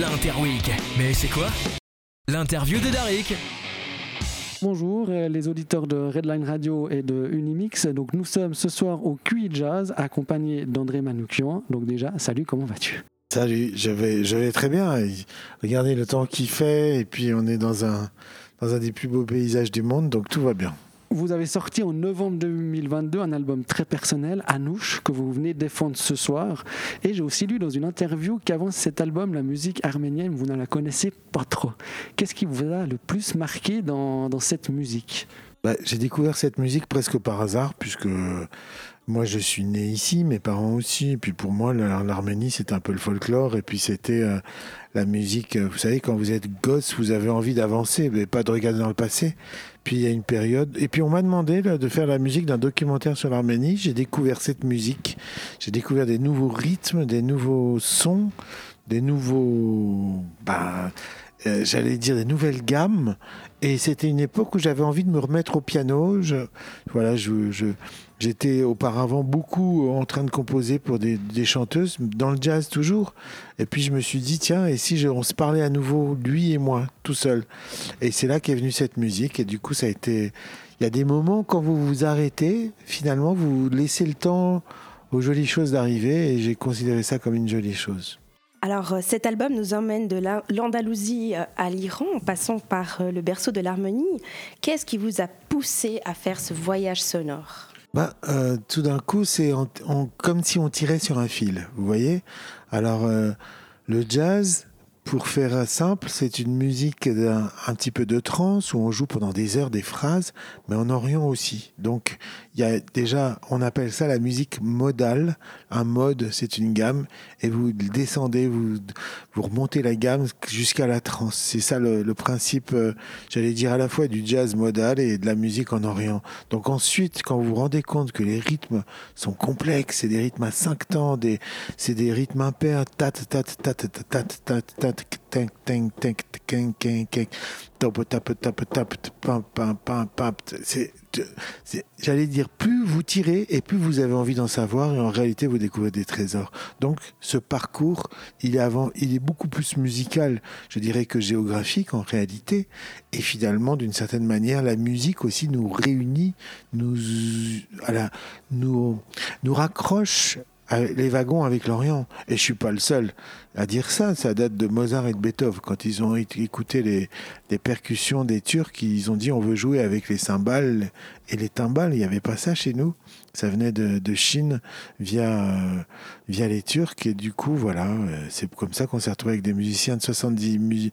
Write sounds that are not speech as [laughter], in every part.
l'Interweek. Mais c'est quoi L'interview de Darik. Bonjour euh, les auditeurs de Redline Radio et de Unimix. Donc nous sommes ce soir au QI Jazz accompagné d'André Manoukian. Donc déjà, salut, comment vas-tu? Salut, je vais, je vais très bien. Regardez le temps qu'il fait et puis on est dans un, dans un des plus beaux paysages du monde, donc tout va bien. Vous avez sorti en novembre 2022 un album très personnel, Anouche, que vous venez défendre ce soir. Et j'ai aussi lu dans une interview qu'avant cet album, la musique arménienne, vous ne la connaissez pas trop. Qu'est-ce qui vous a le plus marqué dans, cette musique? Bah, J'ai découvert cette musique presque par hasard, puisque moi, je suis né ici, mes parents aussi. Et puis pour moi, l'Arménie, c'était un peu le folklore. Et puis c'était euh, la musique. Vous savez, quand vous êtes gosse, vous avez envie d'avancer, mais pas de regarder dans le passé. Puis il y a une période. Et puis on m'a demandé de faire la musique d'un documentaire sur l'Arménie. J'ai découvert cette musique. J'ai découvert des nouveaux rythmes, des nouveaux sons, des nouveaux. Bah, euh, j'allais dire des nouvelles gammes. Et c'était une époque où j'avais envie de me remettre au piano. Je, voilà, je, je J'étais auparavant beaucoup en train de composer pour des, chanteuses, dans le jazz toujours. Et puis je me suis dit, tiens, et si on se parlait à nouveau, lui et moi, tout seul? Et c'est là qu'est venue cette musique. Et du coup, ça a été. Il y a des moments quand vous vous arrêtez, finalement, vous laissez le temps aux jolies choses d'arriver. Et j'ai considéré ça comme une jolie chose. Alors euh, cet album nous emmène de l'Andalousie euh, à l'Iran en passant par euh, le berceau de l'harmonie. Qu'est-ce qui vous a poussé à faire ce voyage sonore? Bah, tout d'un coup, c'est comme si on tirait sur un fil, vous voyez? Alors, le jazz, pour faire simple, c'est une musique un, un, petit peu de trance où on joue pendant des heures des phrases, mais en Orient aussi. Donc, il y a déjà, on appelle ça la musique modale. Un mode, c'est une gamme, et vous descendez, vous, vous remontez la gamme jusqu'à la trance. C'est ça le, le principe, euh, j'allais dire à la fois du jazz modal et de la musique en Orient. Donc ensuite, quand vous vous rendez compte que les rythmes sont complexes, c'est des rythmes à cinq temps, des, c'est des rythmes impairs, tat, tat, tat, tat, tat, tat, tat, j'allais dire, plus vous tirez et plus vous avez envie d'en savoir et en réalité vous découvrez des trésors. Donc ce parcours, il est, beaucoup plus musical, je dirais, que géographique en réalité. Et finalement, d'une certaine manière, la musique aussi nous réunit, nous, nous, raccroche les wagons avec l'Orient. Et je suis pas le seul à dire ça. Ça date de Mozart et de Beethoven. Quand ils ont écouté les, percussions des Turcs, ils ont dit on veut jouer avec les cymbales et les timbales. Il n'y avait pas ça chez nous. Ça venait de, de Chine via, euh, via les Turcs. Et du coup, voilà, euh, c'est comme ça qu'on s'est retrouvé avec des musiciens de 70,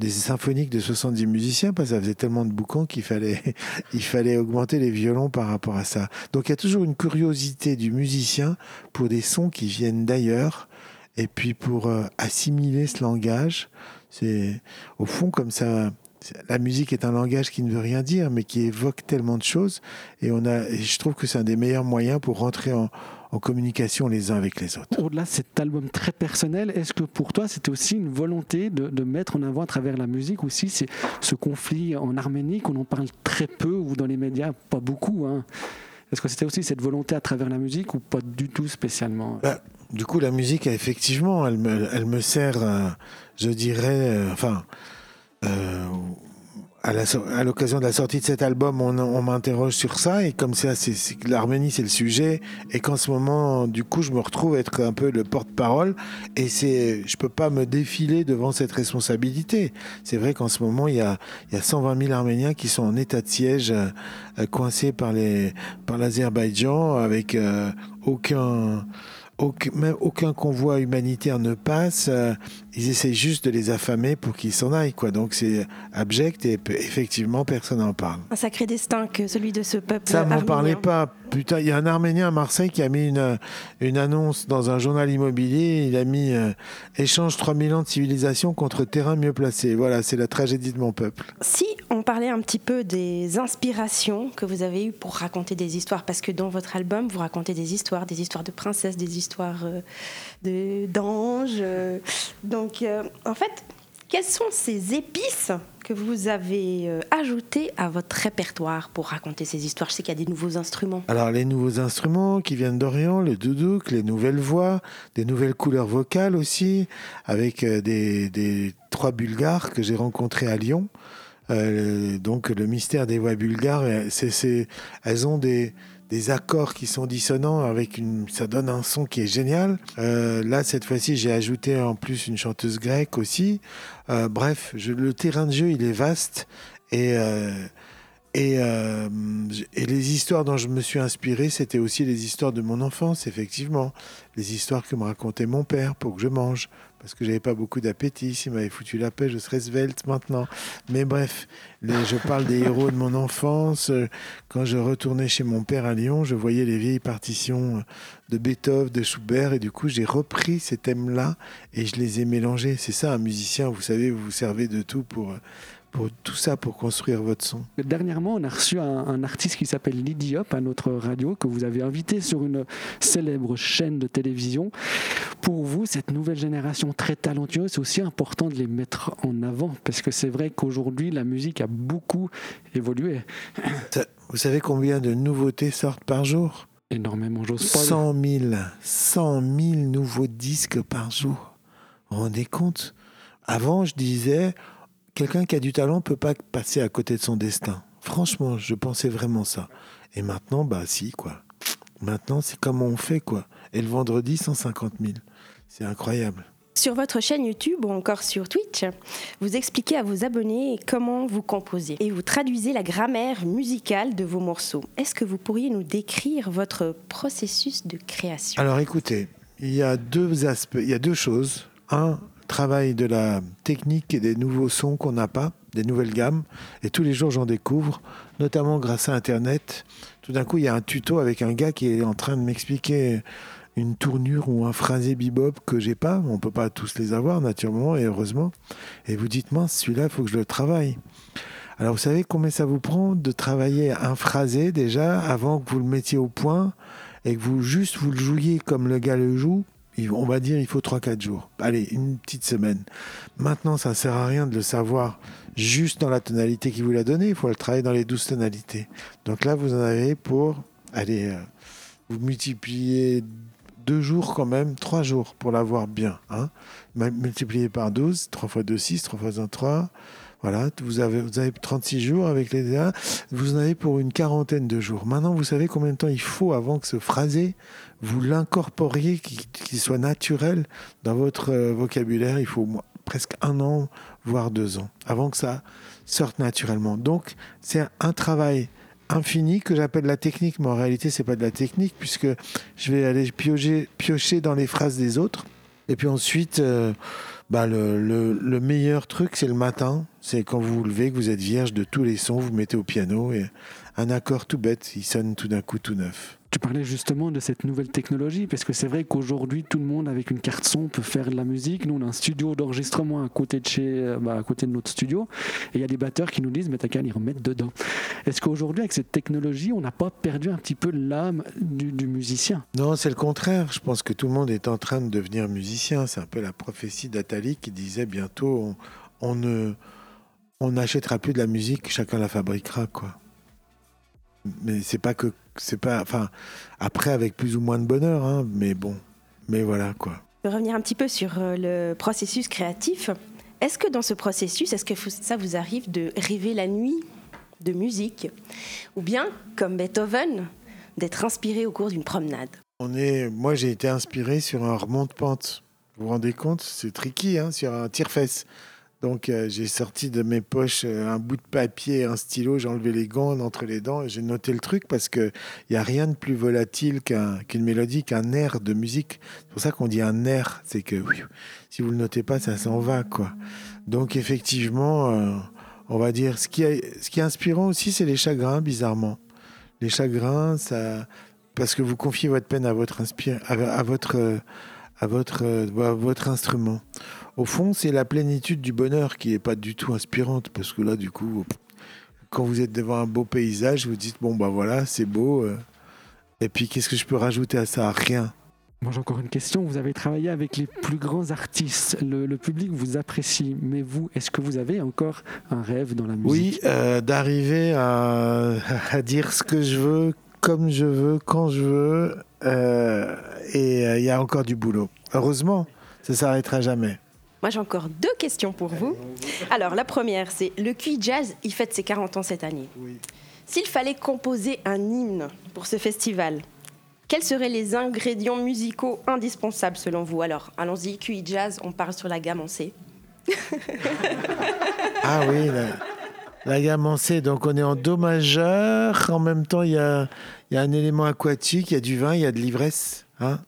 des symphoniques de 70 musiciens, parce que ça faisait tellement de boucans qu'il fallait, [laughs] il fallait augmenter les violons par rapport à ça. Donc il y a toujours une curiosité du musicien pour des sons qui viennent d'ailleurs. Et puis pour euh, assimiler ce langage, c'est au fond comme ça la musique est un langage qui ne veut rien dire, mais qui évoque tellement de choses. Et, on a, je trouve que c'est un des meilleurs moyens pour rentrer en, communication les uns avec les autres. Au-delà de cet album très personnel, est-ce que pour toi c'était aussi une volonté de, mettre en avant à travers la musique aussi c'est ce conflit en Arménie qu'on en parle très peu ou dans les médias pas beaucoup hein. Est-ce que c'était aussi cette volonté à travers la musique ou pas du tout spécialement? Bah, Du coup, la musique, effectivement, elle me, sert, euh, je dirais, euh, enfin, euh, à l'occasion de la sortie de cet album, on, m'interroge sur ça. Et comme ça, l'Arménie, c'est le sujet. Et qu'en ce moment, du coup, je me retrouve à être un peu le porte-parole. Et c'est, je peux pas me défiler devant cette responsabilité. C'est vrai qu'en ce moment, il y a, il y a 120 000 Arméniens qui sont en état de siège, coincés par les, par l'Azerbaïdjan avec aucun aucun, aucun convoi humanitaire ne passe. Ils essaient juste de les affamer pour qu'ils s'en aillent. Quoi. Donc c'est abject et effectivement, personne n'en parle. Un sacré destin que celui de ce peuple. Ça, m'en parlait pas. Putain, il y a un Arménien à Marseille qui a mis une, une annonce dans un journal immobilier. Il a mis euh, échange 3000 ans de civilisation contre terrain mieux placé. Voilà, c'est la tragédie de mon peuple. Si on parlait un petit peu des inspirations que vous avez eues pour raconter des histoires, parce que dans votre album, vous racontez des histoires, des histoires de princesses, des histoires euh, d'anges. Euh, donc, euh, en fait, Quelles sont ces épices que vous avez euh, ajoutées à votre répertoire pour raconter ces histoires? Je sais qu'il y a des nouveaux instruments. Alors les nouveaux instruments qui viennent d'Orient, le doudouk, les nouvelles voix, des nouvelles couleurs vocales aussi, avec euh, des, des trois Bulgares que j'ai rencontrés à Lyon. Donc le mystère des voix bulgares, c'est, elles ont des, des accords qui sont dissonants avec une, ça donne un son qui est génial. Euh, là cette fois-ci j'ai ajouté en plus une chanteuse grecque aussi. Euh, bref, je, le terrain de jeu il est vaste et euh, et, euh, et les histoires dont je me suis inspiré, c'était aussi les histoires de mon enfance, effectivement. Les histoires que me racontait mon père pour que je mange, parce que j'avais pas beaucoup d'appétit. S'il m'avait foutu la paix, je serais svelte maintenant. Mais bref, je parle des héros de mon enfance. Euh, Quand je retournais chez mon père à Lyon, je voyais les vieilles partitions de Beethoven, de Schubert, et du coup, j'ai repris ces thèmes-là et je les ai mélangés. C'est ça, un musicien, vous savez, vous vous servez de tout pour, pour tout ça, pour construire votre son. Dernièrement, on a reçu un, un artiste qui s'appelle Lydie Hop à notre radio, que vous avez invité sur une célèbre chaîne de télévision. Pour vous, cette nouvelle génération très talentueuse, c'est aussi important de les mettre en avant, parce que c'est vrai qu'aujourd'hui, la musique a beaucoup évolué. Ça- Vous savez combien de nouveautés sortent par jour? Énormément, j'ose pas. 100 000, 100 000 nouveaux disques par jour. Vous vous rendez compte? Avant, je disais, quelqu'un qui a du talent peut pas passer à côté de son destin. Franchement, je pensais vraiment ça. Et maintenant, bah si, quoi. Maintenant, c'est comment on fait, quoi. Et le vendredi, 150 000. C'est incroyable. Sur votre chaîne YouTube ou encore sur Twitch, vous expliquez à vos abonnés comment vous composez et vous traduisez la grammaire musicale de vos morceaux. Est-ce que vous pourriez nous décrire votre processus de création? Alors écoutez, il y a deux aspects, il y a deux choses. Un, travail de la technique et des nouveaux sons qu'on n'a pas, des nouvelles gammes. Et tous les jours, j'en découvre, notamment grâce à Internet. Tout d'un coup, il y a un tuto avec un gars qui est en train de m'expliquer une tournure ou un phrasé bebop que j'ai pas. On peut pas tous les avoir, naturellement, et heureusement. Et vous dites, mince, celui-là, il faut que je le travaille. Alors, vous savez combien ça vous prend de travailler un phrasé déjà avant que vous le mettiez au point et que vous juste vous le jouiez comme le gars le joue? On va dire il faut 3-4 jours. Allez, une petite semaine. Maintenant, ça ne sert à rien de le savoir juste dans la tonalité qu'il vous l'a donné. Il faut le travailler dans les 12 tonalités. Donc là, vous en avez pour, allez, euh, vous multipliez deux jours quand même, trois jours pour l'avoir bien. Hein. Par 12, 3 fois 2, 6, 3 fois 1, 3. Voilà, vous avez, vous avez 36 jours avec les DA. Vous en avez pour une quarantaine de jours. Maintenant, vous savez combien de temps il faut avant que ce phrasé, vous l'incorporiez, qu'il soit naturel dans votre euh, vocabulaire. Il faut presque un an, voire deux ans, avant que ça sorte naturellement. Donc, c'est un travail infini que j'appelle la technique, mais en réalité, c'est pas de la technique, puisque je vais aller piocher dans les phrases des autres. Et puis ensuite, euh, bah, le, le- le meilleur truc, c'est le matin. C'est quand vous vous levez, que vous êtes vierge de tous les sons, vous mettez au piano et un accord tout bête, il sonne tout d'un coup tout neuf. Tu parlais justement de cette nouvelle technologie, parce que c'est vrai qu'aujourd'hui, tout le monde avec une carte son peut faire de la musique. Nous, on a un studio d'enregistrement à côté de chez, euh, bah, à côté de notre studio, et il y a des batteurs qui nous disent, mais t'as qu'à les remettre dedans. Est-ce qu'aujourd'hui, avec cette technologie, on n'a pas perdu un petit peu l'âme du, musicien? Non, c'est le contraire. Je pense que tout le monde est en train de devenir musicien. C'est un peu la prophétie d'Atali qui disait bientôt on, on ne on n'achètera plus de la musique, chacun la fabriquera quoi. Mais c'est pas que c'est pas enfin après avec plus ou moins de bonheur hein, mais bon. Mais voilà quoi. Revenir un petit peu sur euh, le processus créatif. Est-ce que dans ce processus, est-ce que ça vous arrive de rêver la nuit de musique? Ou bien, comme Beethoven, d'être inspiré au cours d'une promenade? On est moi j'ai été inspiré sur un remonte-pente. Vous vous rendez compte? C'est tricky hein, sur un tire-fesse. Donc euh, j'ai sorti de mes poches euh, un bout de papier, un stylo, j'ai enlevé les gants entre les dents et j'ai noté le truc parce que il y a rien de plus volatile qu'un- qu'une mélodie, qu'un air de musique. C'est pour ça qu'on dit un air, c'est que si vous le notez pas, ça s'en va quoi. Donc effectivement, euh, on va dire ce qui est, inspirant aussi, c'est les chagrins, bizarrement. Les chagrins, ça parce que vous confiez votre peine à votre inspire, à, votre à votre euh, à votre instrument. Au fond, c'est la plénitude du bonheur qui n'est pas du tout inspirante, parce que là, du coup, quand vous êtes devant un beau paysage, vous dites bon bah voilà, c'est beau. euh, et puis qu'est-ce que je peux rajouter à ça? Rien. Moi j'ai encore une question. Vous avez travaillé avec les plus grands artistes. Le, le public vous apprécie. Mais vous, est-ce que vous avez encore un rêve dans la musique? Oui, euh, d'arriver à, [laughs] à dire ce que je veux, comme je veux, quand je veux. Euh, et euh, il y a encore du boulot. Heureusement, ça s'arrêtera jamais. Moi, j'ai encore deux questions pour vous. Alors, la première, c'est le QI Jazz, il fête ses 40 ans cette année. S'il fallait composer un hymne pour ce festival, quels seraient les ingrédients musicaux indispensables selon vous? Alors, allons-y, QI Jazz, on parle sur la gamme en C. Ah oui, la C. Donc on est en Do majeur. En même temps, il y a, il y a un élément aquatique, il y a du vin, il y a de l'ivresse. hein.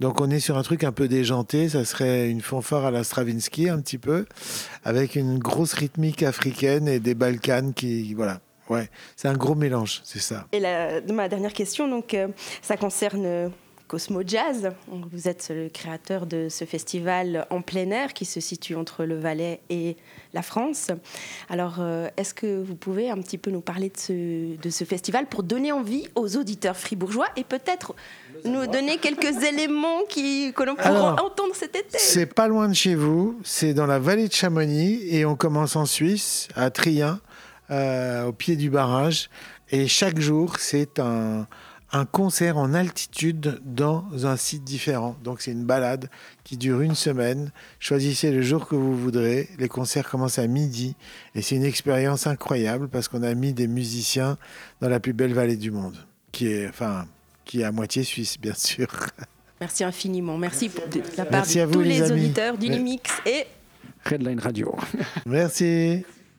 Donc on est sur un truc un peu déjanté. Ça serait une fanfare à la Stravinsky un petit peu, avec une grosse rythmique africaine et des Balkans qui, voilà. Ouais, c'est un gros mélange, c'est ça. Et la- ma dernière question, donc, euh, ça concerne euh, Cosmo Jazz. Vous êtes le créateur de ce festival en plein air qui se situe entre le Valais et la France. Alors, euh, est-ce que vous pouvez un petit peu nous parler de ce, de ce festival pour donner envie aux auditeurs fribourgeois et peut-être nous donner quelques [laughs] éléments qui, que l'on pourra Alors, entendre cet été? C'est pas loin de chez vous, c'est dans la vallée de Chamonix et on commence en Suisse, à Trien, euh, au pied du barrage. Et chaque jour, c'est un, un concert en altitude dans un site différent. Donc c'est une balade qui dure une semaine. Choisissez le jour que vous voudrez. Les concerts commencent à midi et c'est une expérience incroyable parce qu'on a mis des musiciens dans la plus belle vallée du monde, qui est, enfin, qui est à moitié suisse, bien sûr. Merci infiniment. Merci pour- de la part Merci de à vous, tous les les auditeurs d'Unimix et Redline Radio. Merci.